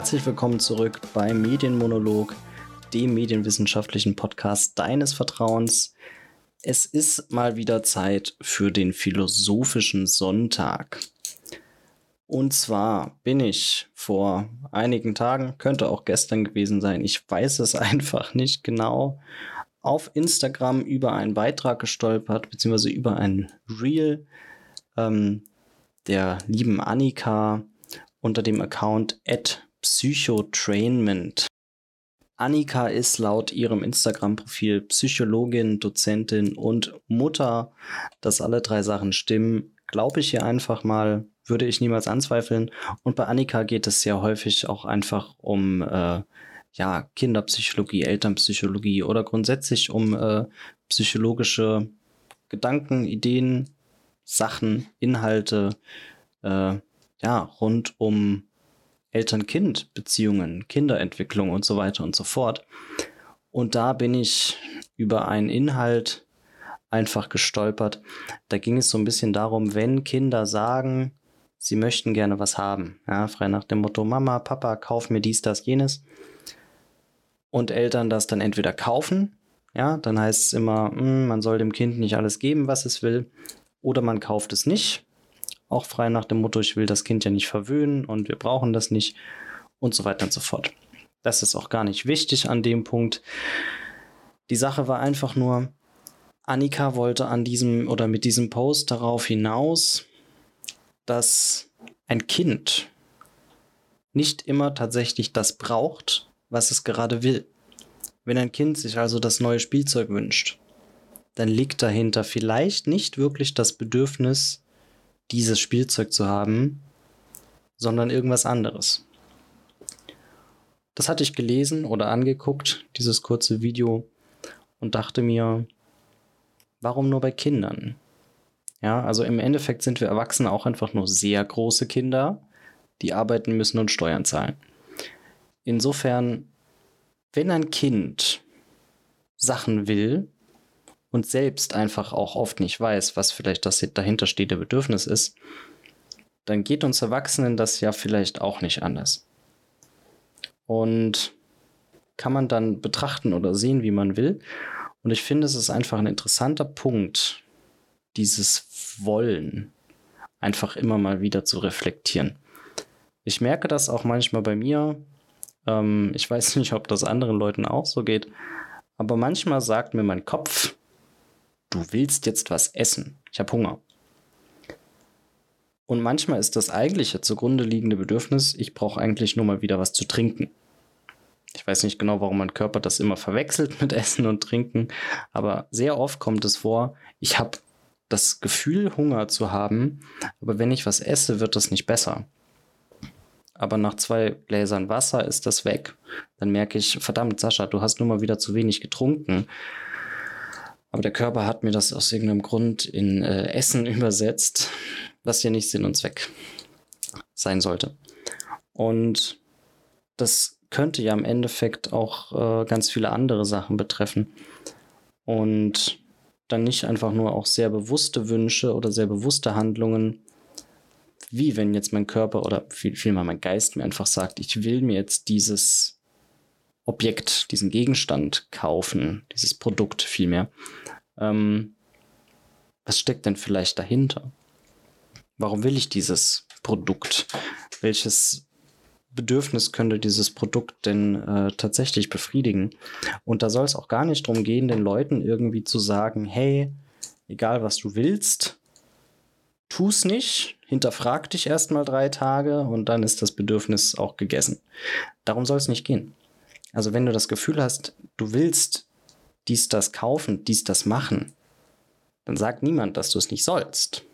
herzlich willkommen zurück bei Medienmonolog, dem medienwissenschaftlichen Podcast deines Vertrauens. Es ist mal wieder Zeit für den philosophischen Sonntag. Und zwar bin ich vor einigen Tagen, könnte auch gestern gewesen sein, ich weiß es einfach nicht genau, auf Instagram über einen Beitrag gestolpert, beziehungsweise über ein Reel ähm, der lieben Annika unter dem Account psychotrainment. Annika ist laut ihrem Instagram-Profil Psychologin, Dozentin und Mutter. Dass alle drei Sachen stimmen, glaube ich hier einfach mal würde ich niemals anzweifeln. Und bei Annika geht es sehr häufig auch einfach um äh, ja, Kinderpsychologie, Elternpsychologie oder grundsätzlich um äh, psychologische Gedanken, Ideen, Sachen, Inhalte, äh, ja, rund um Eltern-Kind-Beziehungen, Kinderentwicklung und so weiter und so fort. Und da bin ich über einen Inhalt einfach gestolpert. Da ging es so ein bisschen darum, wenn Kinder sagen, sie möchten gerne was haben. Ja, frei nach dem Motto, Mama, Papa, kauf mir dies, das, jenes. Und Eltern das dann entweder kaufen, ja, dann heißt es immer, hm, man soll dem Kind nicht alles geben, was es will, oder man kauft es nicht. Auch frei nach dem Motto, ich will das Kind ja nicht verwöhnen und wir brauchen das nicht und so weiter und so fort. Das ist auch gar nicht wichtig an dem Punkt. Die Sache war einfach nur, Annika wollte an diesem oder mit diesem Post darauf hinaus, dass ein Kind nicht immer tatsächlich das braucht, was es gerade will. Wenn ein Kind sich also das neue Spielzeug wünscht, dann liegt dahinter vielleicht nicht wirklich das Bedürfnis, dieses Spielzeug zu haben, sondern irgendwas anderes. Das hatte ich gelesen oder angeguckt, dieses kurze Video, und dachte mir, warum nur bei Kindern? Ja, also im Endeffekt sind wir Erwachsene auch einfach nur sehr große Kinder, die arbeiten müssen und Steuern zahlen. Insofern, wenn ein Kind Sachen will und selbst einfach auch oft nicht weiß, was vielleicht das dahinterstehende Bedürfnis ist, dann geht uns Erwachsenen das ja vielleicht auch nicht anders. Und kann man dann betrachten oder sehen, wie man will. Und ich finde, es ist einfach ein interessanter Punkt, dieses Wollen einfach immer mal wieder zu reflektieren. Ich merke das auch manchmal bei mir. Ähm, ich weiß nicht, ob das anderen Leuten auch so geht. Aber manchmal sagt mir mein Kopf, du willst jetzt was essen. Ich habe Hunger. Und manchmal ist das eigentliche zugrunde liegende Bedürfnis, ich brauche eigentlich nur mal wieder was zu trinken. Ich weiß nicht genau, warum mein Körper das immer verwechselt mit Essen und Trinken, aber sehr oft kommt es vor, ich habe das Gefühl, Hunger zu haben, aber wenn ich was esse, wird das nicht besser. Aber nach zwei Gläsern Wasser ist das weg. Dann merke ich, verdammt, Sascha, du hast nur mal wieder zu wenig getrunken. Aber der Körper hat mir das aus irgendeinem Grund in äh, Essen übersetzt, was ja nicht Sinn und Zweck sein sollte. Und das könnte ja im Endeffekt auch äh, ganz viele andere Sachen betreffen. Und dann nicht einfach nur auch sehr bewusste Wünsche oder sehr bewusste Handlungen, wie wenn jetzt mein Körper oder viel, vielmehr mein Geist mir einfach sagt, ich will mir jetzt dieses Objekt, diesen Gegenstand kaufen, dieses Produkt vielmehr. Ähm, was steckt denn vielleicht dahinter? Warum will ich dieses Produkt? Welches Bedürfnis könnte dieses Produkt denn äh, tatsächlich befriedigen? Und da soll es auch gar nicht darum gehen, den Leuten irgendwie zu sagen, hey, egal was du willst, tu's nicht, hinterfrag dich erstmal drei Tage und dann ist das Bedürfnis auch gegessen. Darum soll es nicht gehen. Also wenn du das Gefühl hast, du willst dies, das kaufen, dies, das machen, dann sagt niemand, dass du es nicht sollst.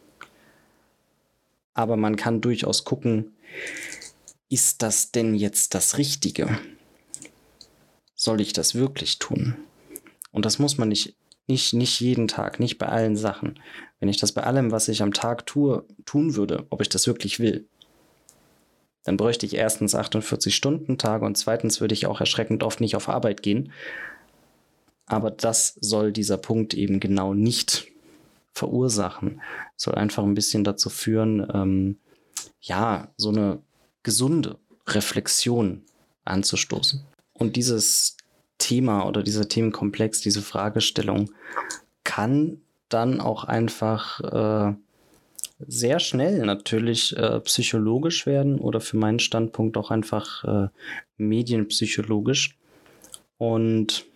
Aber man kann durchaus gucken, ist das denn jetzt das Richtige? Soll ich das wirklich tun? Und das muss man nicht, nicht, nicht jeden Tag, nicht bei allen Sachen. Wenn ich das bei allem, was ich am Tag tue, tun würde, ob ich das wirklich will, dann bräuchte ich erstens 48 Stunden Tage und zweitens würde ich auch erschreckend oft nicht auf Arbeit gehen. Aber das soll dieser Punkt eben genau nicht verursachen. Soll einfach ein bisschen dazu führen, ähm, ja, so eine gesunde Reflexion anzustoßen. Und dieses Thema oder dieser Themenkomplex, diese Fragestellung kann dann auch einfach äh, sehr schnell natürlich äh, psychologisch werden oder für meinen Standpunkt auch einfach äh, medienpsychologisch. Und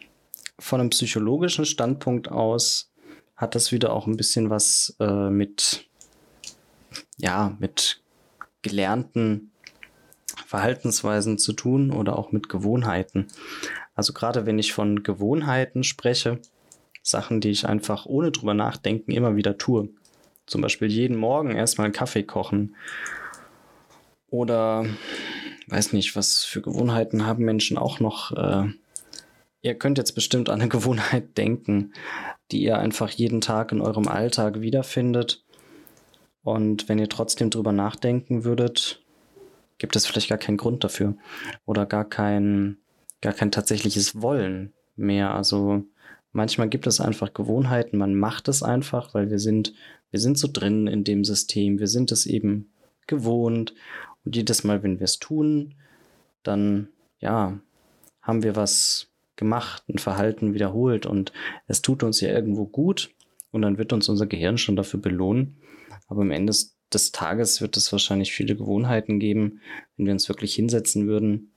von einem psychologischen Standpunkt aus hat das wieder auch ein bisschen was äh, mit, ja, mit gelernten Verhaltensweisen zu tun oder auch mit Gewohnheiten. Also gerade wenn ich von Gewohnheiten spreche, Sachen, die ich einfach ohne drüber nachdenken immer wieder tue. Zum Beispiel jeden Morgen erstmal einen Kaffee kochen. Oder weiß nicht, was für Gewohnheiten haben Menschen auch noch. Äh, ihr könnt jetzt bestimmt an eine Gewohnheit denken, die ihr einfach jeden Tag in eurem Alltag wiederfindet. Und wenn ihr trotzdem drüber nachdenken würdet, gibt es vielleicht gar keinen Grund dafür. Oder gar kein, gar kein tatsächliches Wollen mehr. Also manchmal gibt es einfach Gewohnheiten, man macht es einfach, weil wir sind wir sind so drin in dem System, wir sind es eben gewohnt. Und jedes Mal, wenn wir es tun, dann, ja, haben wir was gemacht, ein Verhalten wiederholt und es tut uns ja irgendwo gut und dann wird uns unser Gehirn schon dafür belohnen. Aber am Ende des Tages wird es wahrscheinlich viele Gewohnheiten geben, wenn wir uns wirklich hinsetzen würden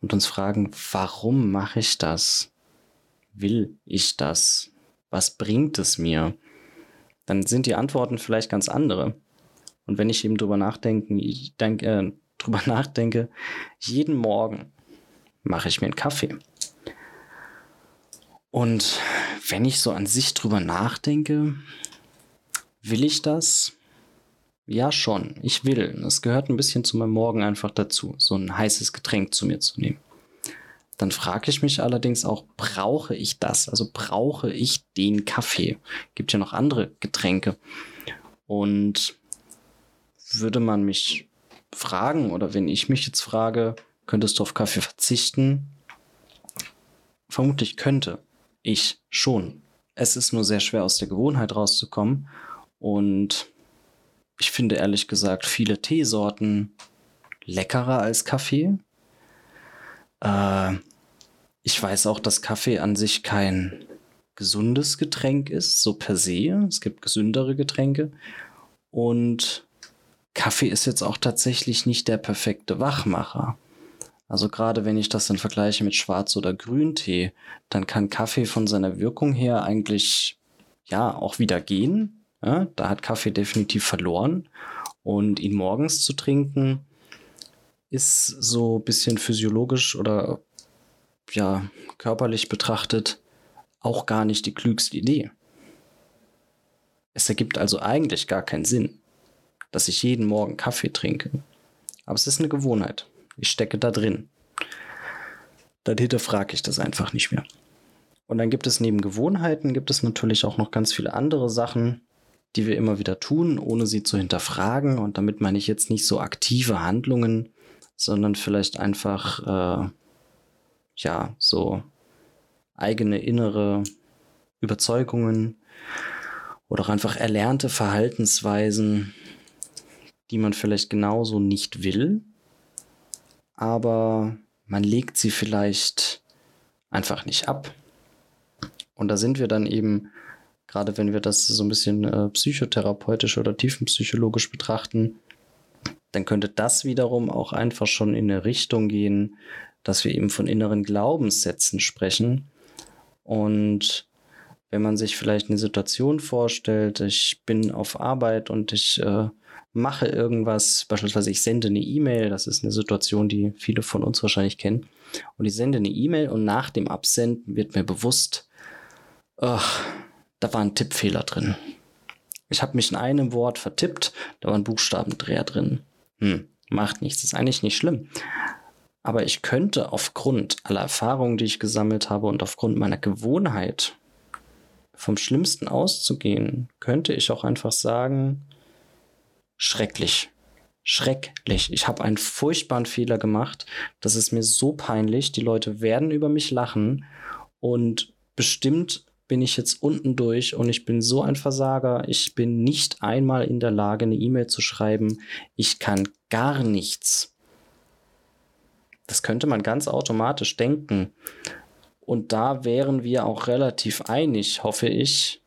und uns fragen, warum mache ich das? Will ich das? Was bringt es mir? dann sind die Antworten vielleicht ganz andere. Und wenn ich eben drüber nachdenke, ich denke, äh, drüber nachdenke, jeden Morgen mache ich mir einen Kaffee. Und wenn ich so an sich drüber nachdenke, will ich das? Ja, schon. Ich will. Es gehört ein bisschen zu meinem Morgen einfach dazu, so ein heißes Getränk zu mir zu nehmen. Dann frage ich mich allerdings auch, brauche ich das? Also brauche ich den Kaffee? Gibt ja noch andere Getränke. Und würde man mich fragen oder wenn ich mich jetzt frage, könntest du auf Kaffee verzichten? Vermutlich könnte ich schon. Es ist nur sehr schwer aus der Gewohnheit rauszukommen und ich finde ehrlich gesagt viele Teesorten leckerer als Kaffee. Äh, ich weiß auch, dass Kaffee an sich kein gesundes Getränk ist, so per se. Es gibt gesündere Getränke. Und Kaffee ist jetzt auch tatsächlich nicht der perfekte Wachmacher. Also gerade wenn ich das dann vergleiche mit Schwarz- oder Grüntee, dann kann Kaffee von seiner Wirkung her eigentlich ja auch wieder gehen. Ja, da hat Kaffee definitiv verloren. Und ihn morgens zu trinken, ist so ein bisschen physiologisch oder ja, körperlich betrachtet auch gar nicht die klügste Idee. Es ergibt also eigentlich gar keinen Sinn, dass ich jeden Morgen Kaffee trinke. Aber es ist eine Gewohnheit. Ich stecke da drin. Dann hinterfrage ich das einfach nicht mehr. Und dann gibt es neben Gewohnheiten, gibt es natürlich auch noch ganz viele andere Sachen, die wir immer wieder tun, ohne sie zu hinterfragen. Und damit meine ich jetzt nicht so aktive Handlungen, sondern vielleicht einfach äh, ja, so eigene innere Überzeugungen oder auch einfach erlernte Verhaltensweisen, die man vielleicht genauso nicht will, aber man legt sie vielleicht einfach nicht ab. Und da sind wir dann eben, gerade wenn wir das so ein bisschen äh, psychotherapeutisch oder tiefenpsychologisch betrachten, dann könnte das wiederum auch einfach schon in eine Richtung gehen, dass wir eben von inneren Glaubenssätzen sprechen. Und wenn man sich vielleicht eine Situation vorstellt, ich bin auf Arbeit und ich äh, mache irgendwas, beispielsweise ich sende eine E-Mail, das ist eine Situation, die viele von uns wahrscheinlich kennen, und ich sende eine E-Mail und nach dem Absenden wird mir bewusst, ach, da war ein Tippfehler drin. Ich habe mich in einem Wort vertippt, da war ein Buchstabendreher drin. Hm, macht nichts, ist eigentlich nicht schlimm. Aber ich könnte aufgrund aller Erfahrungen, die ich gesammelt habe und aufgrund meiner Gewohnheit, vom Schlimmsten auszugehen, könnte ich auch einfach sagen, schrecklich. Schrecklich. Ich habe einen furchtbaren Fehler gemacht. Das ist mir so peinlich. Die Leute werden über mich lachen. Und bestimmt bin ich jetzt unten durch und ich bin so ein Versager. Ich bin nicht einmal in der Lage, eine E-Mail zu schreiben. Ich kann gar nichts. Das könnte man ganz automatisch denken. Und da wären wir auch relativ einig, hoffe ich.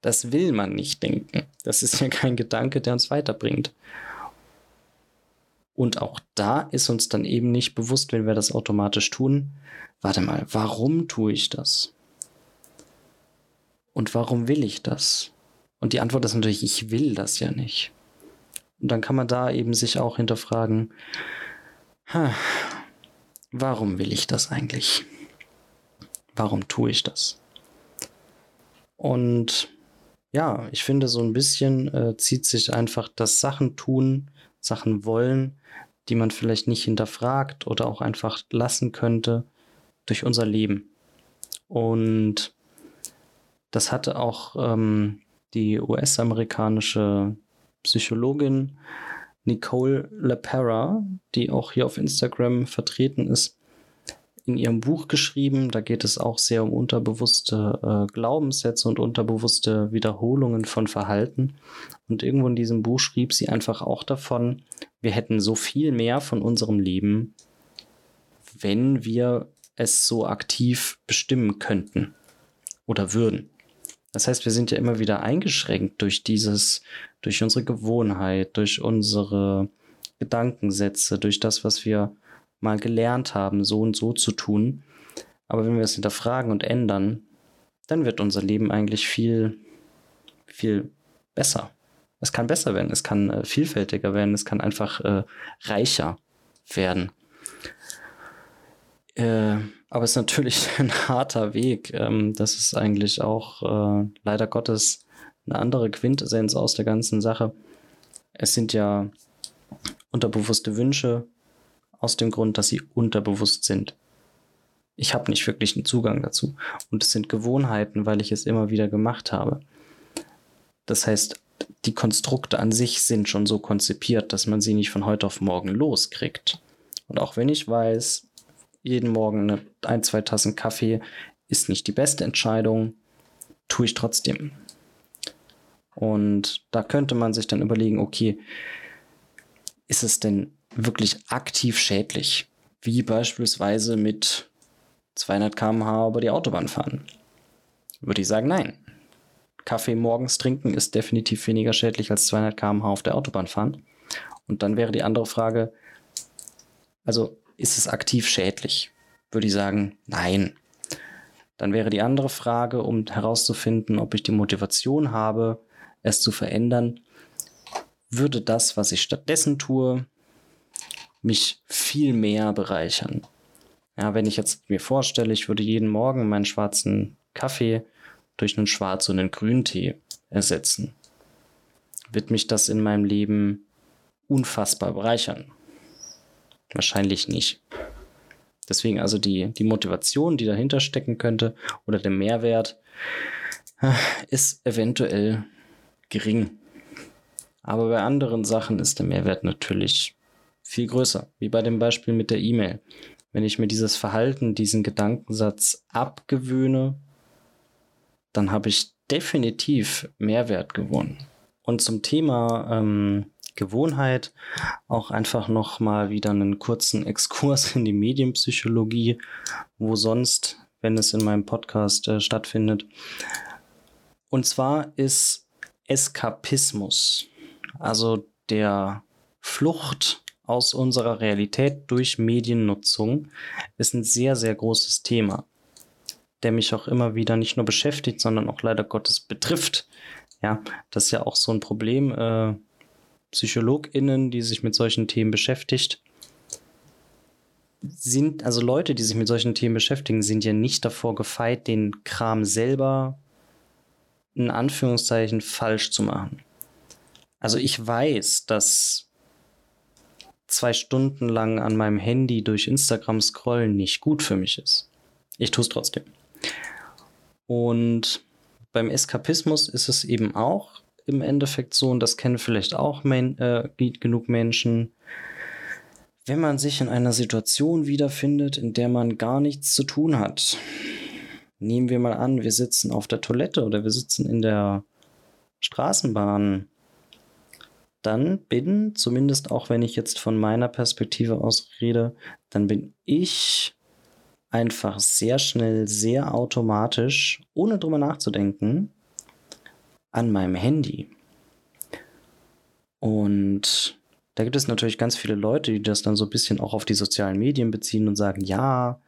Das will man nicht denken. Das ist ja kein Gedanke, der uns weiterbringt. Und auch da ist uns dann eben nicht bewusst, wenn wir das automatisch tun, warte mal, warum tue ich das? Und warum will ich das? Und die Antwort ist natürlich, ich will das ja nicht. Und dann kann man da eben sich auch hinterfragen, warum will ich das eigentlich? Warum tue ich das? Und ja, ich finde, so ein bisschen äh, zieht sich einfach das Sachen tun, Sachen wollen, die man vielleicht nicht hinterfragt oder auch einfach lassen könnte, durch unser Leben. Und das hatte auch ähm, die US-amerikanische Psychologin Nicole LaPera, die auch hier auf Instagram vertreten ist, in ihrem Buch geschrieben. Da geht es auch sehr um unterbewusste äh, Glaubenssätze und unterbewusste Wiederholungen von Verhalten. Und irgendwo in diesem Buch schrieb sie einfach auch davon, wir hätten so viel mehr von unserem Leben, wenn wir es so aktiv bestimmen könnten oder würden. Das heißt, wir sind ja immer wieder eingeschränkt durch dieses, durch unsere Gewohnheit, durch unsere Gedankensätze, durch das, was wir mal gelernt haben, so und so zu tun. Aber wenn wir es hinterfragen und ändern, dann wird unser Leben eigentlich viel, viel besser. Es kann besser werden, es kann äh, vielfältiger werden, es kann einfach äh, reicher werden. Äh, aber es ist natürlich ein harter Weg. Ähm, das ist eigentlich auch äh, leider Gottes eine andere Quintessenz aus der ganzen Sache. Es sind ja unterbewusste Wünsche aus dem Grund, dass sie unterbewusst sind. Ich habe nicht wirklich einen Zugang dazu. Und es sind Gewohnheiten, weil ich es immer wieder gemacht habe. Das heißt, die Konstrukte an sich sind schon so konzipiert, dass man sie nicht von heute auf morgen loskriegt. Und auch wenn ich weiß, jeden Morgen eine, ein, zwei Tassen Kaffee ist nicht die beste Entscheidung, tue ich trotzdem. Und da könnte man sich dann überlegen, okay, ist es denn wirklich aktiv schädlich? Wie beispielsweise mit 200 km/h über die Autobahn fahren? Würde ich sagen, nein. Kaffee morgens trinken ist definitiv weniger schädlich als 200 km/h auf der Autobahn fahren. Und dann wäre die andere Frage, also ist es aktiv schädlich? Würde ich sagen, nein. Dann wäre die andere Frage, um herauszufinden, ob ich die Motivation habe, es zu verändern, würde das, was ich stattdessen tue, mich viel mehr bereichern. Ja, wenn ich jetzt mir vorstelle, ich würde jeden Morgen meinen schwarzen Kaffee durch einen schwarzen und einen Grüntee ersetzen, wird mich das in meinem Leben unfassbar bereichern. Wahrscheinlich nicht. Deswegen also die, die Motivation, die dahinter stecken könnte oder der Mehrwert äh, ist eventuell gering. Aber bei anderen Sachen ist der Mehrwert natürlich viel größer, wie bei dem Beispiel mit der E-Mail. Wenn ich mir dieses Verhalten, diesen Gedankensatz abgewöhne, dann habe ich definitiv Mehrwert gewonnen. Und zum Thema ähm, Gewohnheit auch einfach noch mal wieder einen kurzen Exkurs in die Medienpsychologie, wo sonst, wenn es in meinem Podcast äh, stattfindet. Und zwar ist Eskapismus, also der Flucht aus unserer Realität durch Mediennutzung, ist ein sehr, sehr großes Thema, der mich auch immer wieder nicht nur beschäftigt, sondern auch leider Gottes betrifft. Ja, das ist ja auch so ein Problem. Äh, PsychologInnen, die sich mit solchen Themen beschäftigt, sind, also Leute, die sich mit solchen Themen beschäftigen, sind ja nicht davor gefeit, den Kram selber in Anführungszeichen falsch zu machen. Also ich weiß, dass zwei Stunden lang an meinem Handy durch Instagram scrollen nicht gut für mich ist. Ich tue es trotzdem. Und beim Eskapismus ist es eben auch im Endeffekt so, und das kennen vielleicht auch men äh, genug Menschen, wenn man sich in einer Situation wiederfindet, in der man gar nichts zu tun hat. Nehmen wir mal an, wir sitzen auf der Toilette oder wir sitzen in der Straßenbahn. dann bin, zumindest auch wenn ich jetzt von meiner Perspektive aus rede, dann bin ich einfach sehr schnell, sehr automatisch, ohne drüber nachzudenken, an meinem Handy. Und da gibt es natürlich ganz viele Leute, die das dann so ein bisschen auch auf die sozialen Medien beziehen und sagen, ja,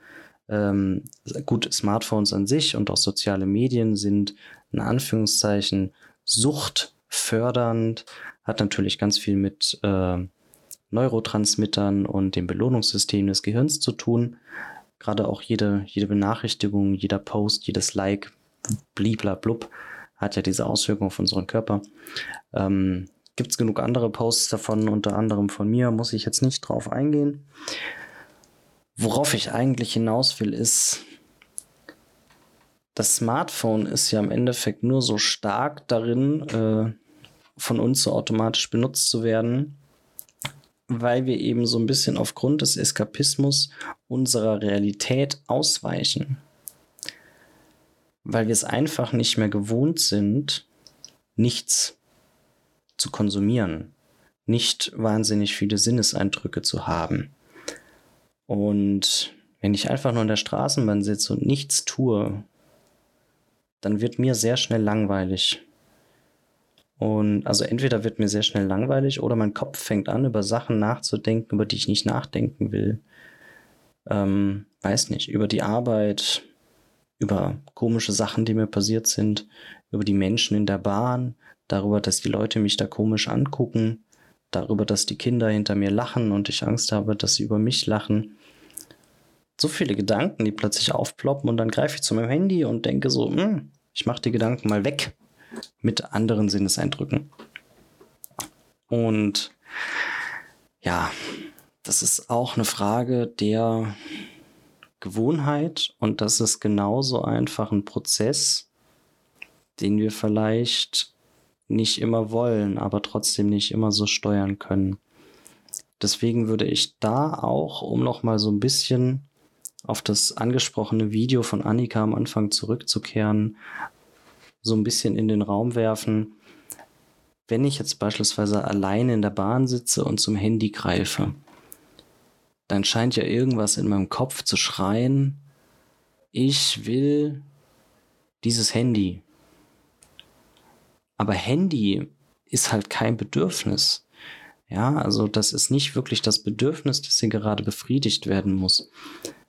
ähm, gut, Smartphones an sich und auch soziale Medien sind in Anführungszeichen suchtfördernd, hat natürlich ganz viel mit äh, Neurotransmittern und dem Belohnungssystem des Gehirns zu tun. Gerade auch jede, jede Benachrichtigung, jeder Post, jedes Like, bliblablub, hat ja diese Auswirkung auf unseren Körper. Ähm, Gibt es genug andere Posts davon, unter anderem von mir, muss ich jetzt nicht drauf eingehen. Worauf ich eigentlich hinaus will, ist, das Smartphone ist ja im Endeffekt nur so stark darin, äh, von uns so automatisch benutzt zu werden, weil wir eben so ein bisschen aufgrund des Eskapismus unserer Realität ausweichen. Weil wir es einfach nicht mehr gewohnt sind, nichts zu konsumieren, nicht wahnsinnig viele Sinneseindrücke zu haben. Und wenn ich einfach nur in der Straßenbahn sitze und nichts tue, dann wird mir sehr schnell langweilig. Und also entweder wird mir sehr schnell langweilig oder mein Kopf fängt an, über Sachen nachzudenken, über die ich nicht nachdenken will. Ähm, weiß nicht, über die Arbeit, über komische Sachen, die mir passiert sind, über die Menschen in der Bahn, darüber, dass die Leute mich da komisch angucken, darüber, dass die Kinder hinter mir lachen und ich Angst habe, dass sie über mich lachen. So viele Gedanken, die plötzlich aufploppen und dann greife ich zu meinem Handy und denke so, hm, ich mache die Gedanken mal weg mit anderen Sinneseindrücken. Und ja, das ist auch eine Frage der Gewohnheit und das ist genauso einfach ein Prozess, den wir vielleicht nicht immer wollen, aber trotzdem nicht immer so steuern können. Deswegen würde ich da auch, um noch mal so ein bisschen auf das angesprochene Video von Annika am Anfang zurückzukehren, so ein bisschen in den Raum werfen. Wenn ich jetzt beispielsweise alleine in der Bahn sitze und zum Handy greife, dann scheint ja irgendwas in meinem Kopf zu schreien, ich will dieses Handy. Aber Handy ist halt kein Bedürfnis. Ja, also das ist nicht wirklich das Bedürfnis, das hier gerade befriedigt werden muss.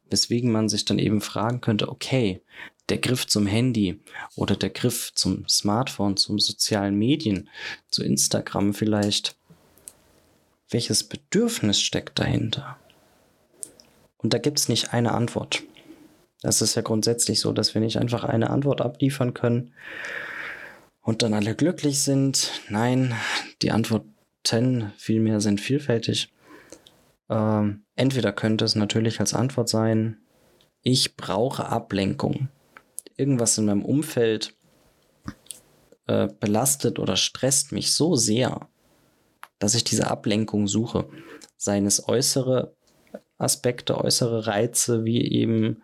Weswegen man sich dann eben fragen könnte, okay, der Griff zum Handy oder der Griff zum Smartphone, zum sozialen Medien, zu Instagram vielleicht. Welches Bedürfnis steckt dahinter? Und da gibt es nicht eine Antwort. Das ist ja grundsätzlich so, dass wir nicht einfach eine Antwort abliefern können und dann alle glücklich sind. Nein, die Antworten vielmehr sind vielfältig. Ähm, entweder könnte es natürlich als Antwort sein, ich brauche Ablenkung irgendwas in meinem Umfeld äh, belastet oder stresst mich so sehr, dass ich diese Ablenkung suche. Seien es äußere Aspekte, äußere Reize, wie eben,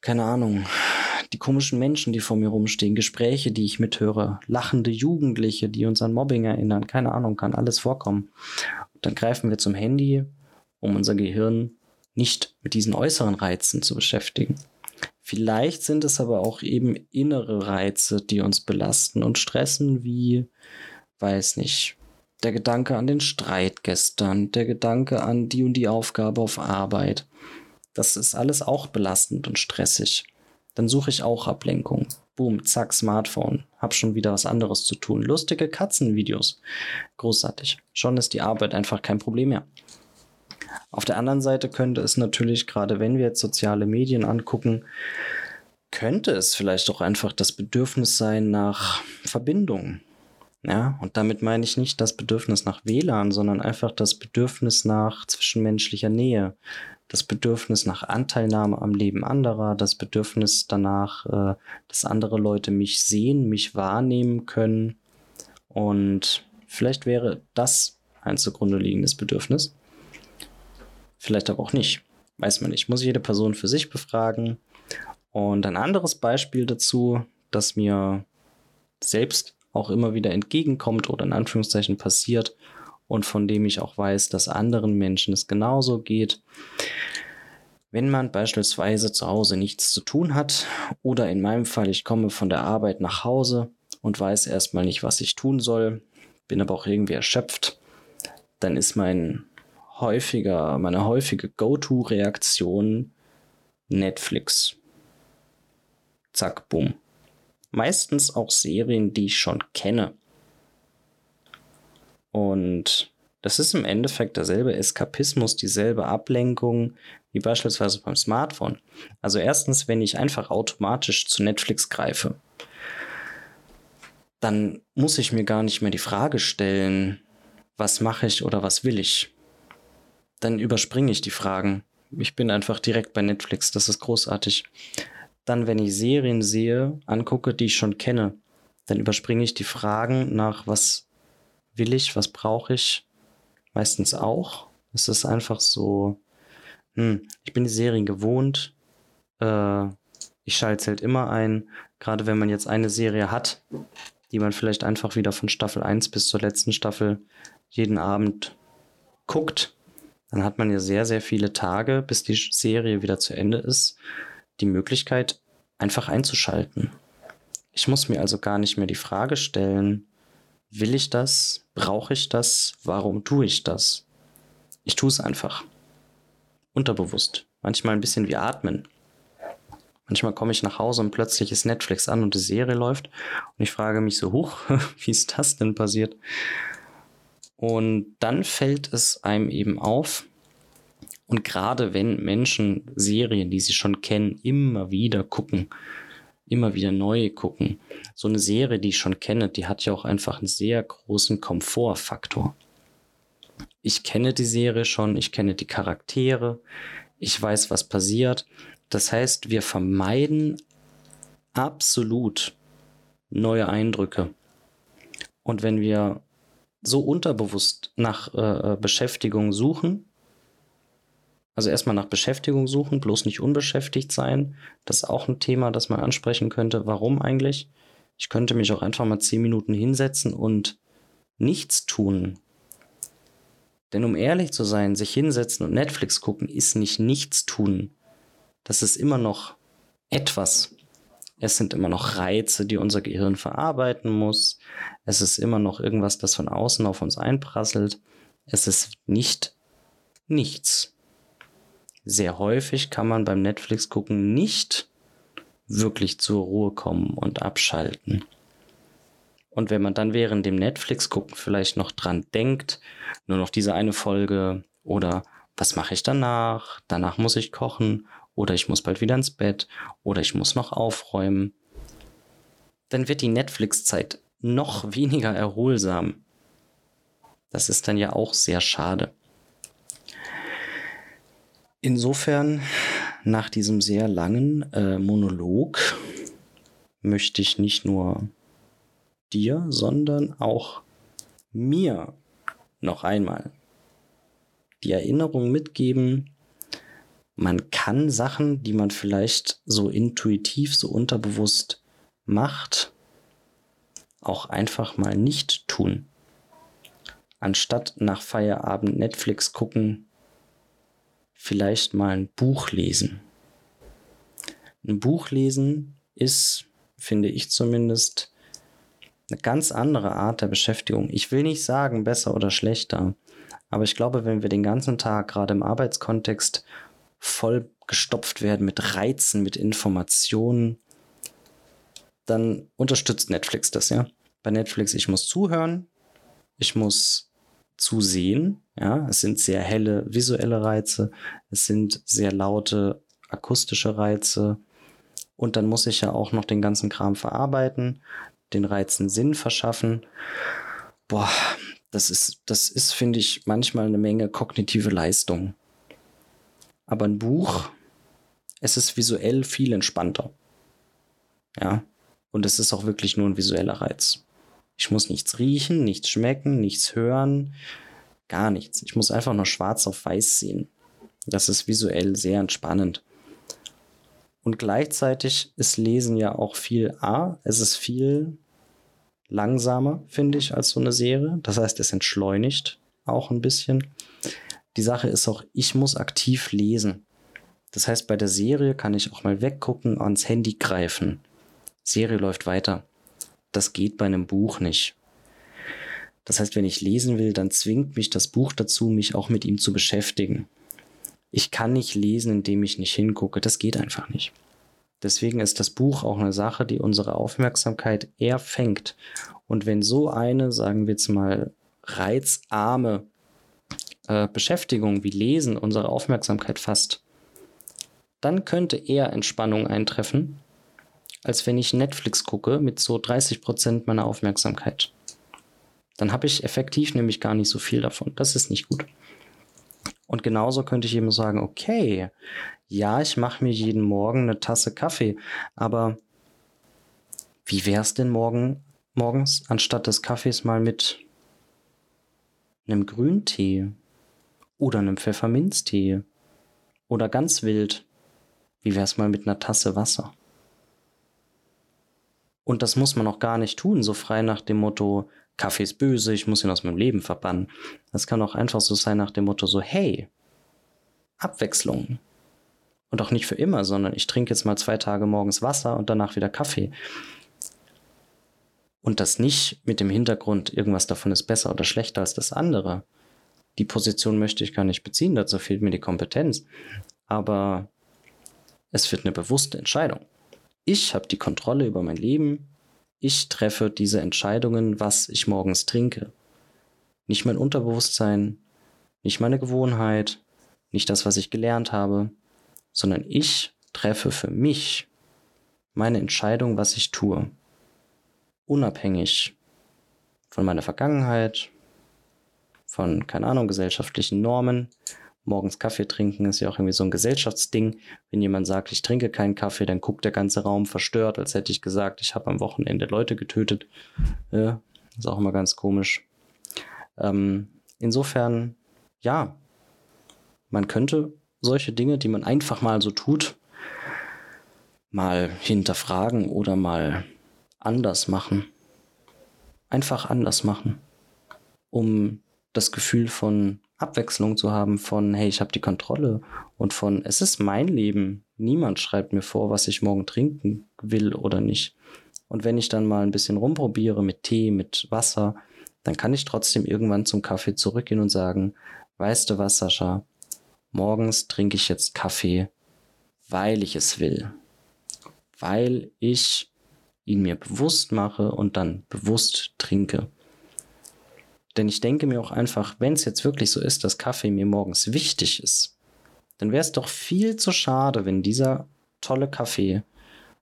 keine Ahnung, die komischen Menschen, die vor mir rumstehen, Gespräche, die ich mithöre, lachende Jugendliche, die uns an Mobbing erinnern, keine Ahnung, kann alles vorkommen. Dann greifen wir zum Handy, um unser Gehirn nicht mit diesen äußeren Reizen zu beschäftigen. Vielleicht sind es aber auch eben innere Reize, die uns belasten und stressen, wie, weiß nicht, der Gedanke an den Streit gestern, der Gedanke an die und die Aufgabe auf Arbeit. Das ist alles auch belastend und stressig. Dann suche ich auch Ablenkung. Boom, zack, Smartphone. Hab schon wieder was anderes zu tun. Lustige Katzenvideos. Großartig. Schon ist die Arbeit einfach kein Problem mehr. Auf der anderen Seite könnte es natürlich, gerade wenn wir jetzt soziale Medien angucken, könnte es vielleicht auch einfach das Bedürfnis sein nach Verbindung. Ja, und damit meine ich nicht das Bedürfnis nach WLAN, sondern einfach das Bedürfnis nach zwischenmenschlicher Nähe, das Bedürfnis nach Anteilnahme am Leben anderer, das Bedürfnis danach, äh, dass andere Leute mich sehen, mich wahrnehmen können. Und vielleicht wäre das ein zugrunde liegendes Bedürfnis. Vielleicht aber auch nicht. Weiß man nicht. Muss jede Person für sich befragen. Und ein anderes Beispiel dazu, das mir selbst auch immer wieder entgegenkommt oder in Anführungszeichen passiert und von dem ich auch weiß, dass anderen Menschen es genauso geht. Wenn man beispielsweise zu Hause nichts zu tun hat oder in meinem Fall, ich komme von der Arbeit nach Hause und weiß erstmal nicht, was ich tun soll, bin aber auch irgendwie erschöpft, dann ist mein häufiger, meine häufige Go-To-Reaktion Netflix. Zack, bumm. Meistens auch Serien, die ich schon kenne. Und das ist im Endeffekt derselbe Eskapismus, dieselbe Ablenkung wie beispielsweise beim Smartphone. Also erstens, wenn ich einfach automatisch zu Netflix greife, dann muss ich mir gar nicht mehr die Frage stellen, was mache ich oder was will ich. Dann überspringe ich die Fragen. Ich bin einfach direkt bei Netflix, das ist großartig. Dann, wenn ich Serien sehe, angucke, die ich schon kenne, dann überspringe ich die Fragen nach, was will ich, was brauche ich, meistens auch. Es ist einfach so, hm, ich bin die Serien gewohnt, äh, ich schalte es halt immer ein, gerade wenn man jetzt eine Serie hat, die man vielleicht einfach wieder von Staffel 1 bis zur letzten Staffel jeden Abend guckt, dann hat man ja sehr, sehr viele Tage, bis die Serie wieder zu Ende ist, die Möglichkeit, einfach einzuschalten. Ich muss mir also gar nicht mehr die Frage stellen, will ich das? Brauche ich das? Warum tue ich das? Ich tue es einfach. Unterbewusst. Manchmal ein bisschen wie atmen. Manchmal komme ich nach Hause und plötzlich ist Netflix an und die Serie läuft und ich frage mich so, hoch, wie ist das denn passiert? Und dann fällt es einem eben auf, und gerade wenn Menschen Serien, die sie schon kennen, immer wieder gucken, immer wieder neu gucken, so eine Serie, die ich schon kenne, die hat ja auch einfach einen sehr großen Komfortfaktor. Ich kenne die Serie schon, ich kenne die Charaktere, ich weiß, was passiert. Das heißt, wir vermeiden absolut neue Eindrücke. Und wenn wir so unterbewusst nach äh, äh, Beschäftigung suchen. Also erstmal nach Beschäftigung suchen, bloß nicht unbeschäftigt sein. Das ist auch ein Thema, das man ansprechen könnte. Warum eigentlich? Ich könnte mich auch einfach mal zehn Minuten hinsetzen und nichts tun. Denn um ehrlich zu sein, sich hinsetzen und Netflix gucken, ist nicht nichts tun. Das ist immer noch etwas. Es sind immer noch Reize, die unser Gehirn verarbeiten muss. Es ist immer noch irgendwas, das von außen auf uns einprasselt. Es ist nicht nichts. Sehr häufig kann man beim Netflix gucken nicht wirklich zur Ruhe kommen und abschalten. Und wenn man dann während dem Netflix gucken vielleicht noch dran denkt, nur noch diese eine Folge oder was mache ich danach? Danach muss ich kochen oder ich muss bald wieder ins Bett oder ich muss noch aufräumen, dann wird die Netflix-Zeit noch weniger erholsam. Das ist dann ja auch sehr schade. Insofern, nach diesem sehr langen äh, Monolog, möchte ich nicht nur dir, sondern auch mir noch einmal die Erinnerung mitgeben, man kann Sachen, die man vielleicht so intuitiv, so unterbewusst macht, auch einfach mal nicht tun. Anstatt nach Feierabend Netflix gucken, vielleicht mal ein Buch lesen. Ein Buch lesen ist, finde ich zumindest, eine ganz andere Art der Beschäftigung. Ich will nicht sagen besser oder schlechter, aber ich glaube, wenn wir den ganzen Tag gerade im Arbeitskontext voll gestopft werden mit Reizen, mit Informationen, dann unterstützt Netflix das, ja. Bei Netflix, ich muss zuhören, ich muss zusehen, ja. Es sind sehr helle visuelle Reize, es sind sehr laute akustische Reize und dann muss ich ja auch noch den ganzen Kram verarbeiten, den Reizen Sinn verschaffen. Boah, das ist, das ist, finde ich, manchmal eine Menge kognitive Leistung. Aber ein Buch, es ist visuell viel entspannter. Ja. Und es ist auch wirklich nur ein visueller Reiz. Ich muss nichts riechen, nichts schmecken, nichts hören, gar nichts. Ich muss einfach nur schwarz auf weiß sehen. Das ist visuell sehr entspannend. Und gleichzeitig ist Lesen ja auch viel A, es ist viel langsamer, finde ich, als so eine Serie. Das heißt, es entschleunigt auch ein bisschen. Die Sache ist auch, ich muss aktiv lesen. Das heißt, bei der Serie kann ich auch mal weggucken, ans Handy greifen. Serie läuft weiter. Das geht bei einem Buch nicht. Das heißt, wenn ich lesen will, dann zwingt mich das Buch dazu, mich auch mit ihm zu beschäftigen. Ich kann nicht lesen, indem ich nicht hingucke. Das geht einfach nicht. Deswegen ist das Buch auch eine Sache, die unsere Aufmerksamkeit eher fängt. Und wenn so eine, sagen wir jetzt mal, reizarme äh, Beschäftigung wie Lesen unsere Aufmerksamkeit fasst, dann könnte eher Entspannung eintreffen, als wenn ich Netflix gucke mit so 30 Prozent meiner Aufmerksamkeit. Dann habe ich effektiv nämlich gar nicht so viel davon. Das ist nicht gut. Und genauso könnte ich eben sagen, okay, ja, ich mache mir jeden Morgen eine Tasse Kaffee, aber wie wäre es denn morgen, morgens anstatt des Kaffees mal mit einem Grüntee oder einem Pfefferminztee oder ganz wild, wie wäre es mal mit einer Tasse Wasser? Und das muss man auch gar nicht tun, so frei nach dem Motto, Kaffee ist böse, ich muss ihn aus meinem Leben verbannen. Das kann auch einfach so sein nach dem Motto so, hey, Abwechslung. Und auch nicht für immer, sondern ich trinke jetzt mal zwei Tage morgens Wasser und danach wieder Kaffee. Und das nicht mit dem Hintergrund, irgendwas davon ist besser oder schlechter als das andere. Die Position möchte ich gar nicht beziehen, dazu fehlt mir die Kompetenz. Aber es wird eine bewusste Entscheidung. Ich habe die Kontrolle über mein Leben. Ich treffe diese Entscheidungen, was ich morgens trinke. Nicht mein Unterbewusstsein, nicht meine Gewohnheit, nicht das, was ich gelernt habe, sondern ich treffe für mich meine Entscheidung, was ich tue. Unabhängig von meiner Vergangenheit, von, keine Ahnung, gesellschaftlichen Normen. Morgens Kaffee trinken ist ja auch irgendwie so ein Gesellschaftsding. Wenn jemand sagt, ich trinke keinen Kaffee, dann guckt der ganze Raum verstört, als hätte ich gesagt, ich habe am Wochenende Leute getötet. Ja, ist auch immer ganz komisch. Ähm, insofern, ja, man könnte solche Dinge, die man einfach mal so tut, mal hinterfragen oder mal anders machen. Einfach anders machen, um das Gefühl von Abwechslung zu haben, von hey, ich habe die Kontrolle und von es ist mein Leben. Niemand schreibt mir vor, was ich morgen trinken will oder nicht. Und wenn ich dann mal ein bisschen rumprobiere mit Tee, mit Wasser, dann kann ich trotzdem irgendwann zum Kaffee zurückgehen und sagen, weißt du was, Sascha, morgens trinke ich jetzt Kaffee, weil ich es will. Weil ich ihn mir bewusst mache und dann bewusst trinke. Denn ich denke mir auch einfach, wenn es jetzt wirklich so ist, dass Kaffee mir morgens wichtig ist, dann wäre es doch viel zu schade, wenn dieser tolle Kaffee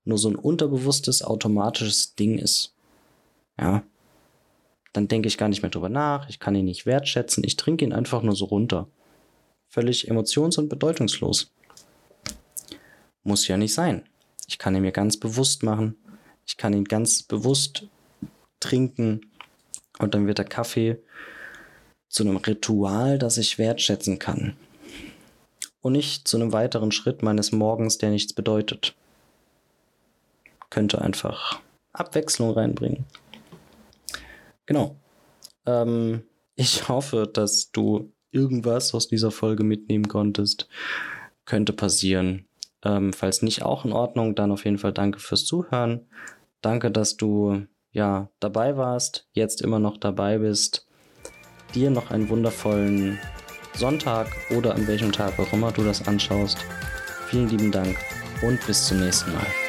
nur so ein unterbewusstes, automatisches Ding ist. Ja. Dann denke ich gar nicht mehr drüber nach, ich kann ihn nicht wertschätzen, ich trinke ihn einfach nur so runter völlig emotions- und bedeutungslos. Muss ja nicht sein. Ich kann ihn mir ganz bewusst machen. Ich kann ihn ganz bewusst trinken. Und dann wird der Kaffee zu einem Ritual, das ich wertschätzen kann. Und nicht zu einem weiteren Schritt meines Morgens, der nichts bedeutet. Könnte einfach Abwechslung reinbringen. Genau. Ähm, ich hoffe, dass du irgendwas aus dieser Folge mitnehmen konntest. Könnte passieren. Ähm, falls nicht auch in Ordnung, dann auf jeden Fall danke fürs Zuhören. Danke, dass du ja dabei warst, jetzt immer noch dabei bist. Dir noch einen wundervollen Sonntag oder an welchem Tag auch immer du das anschaust. Vielen lieben Dank und bis zum nächsten Mal.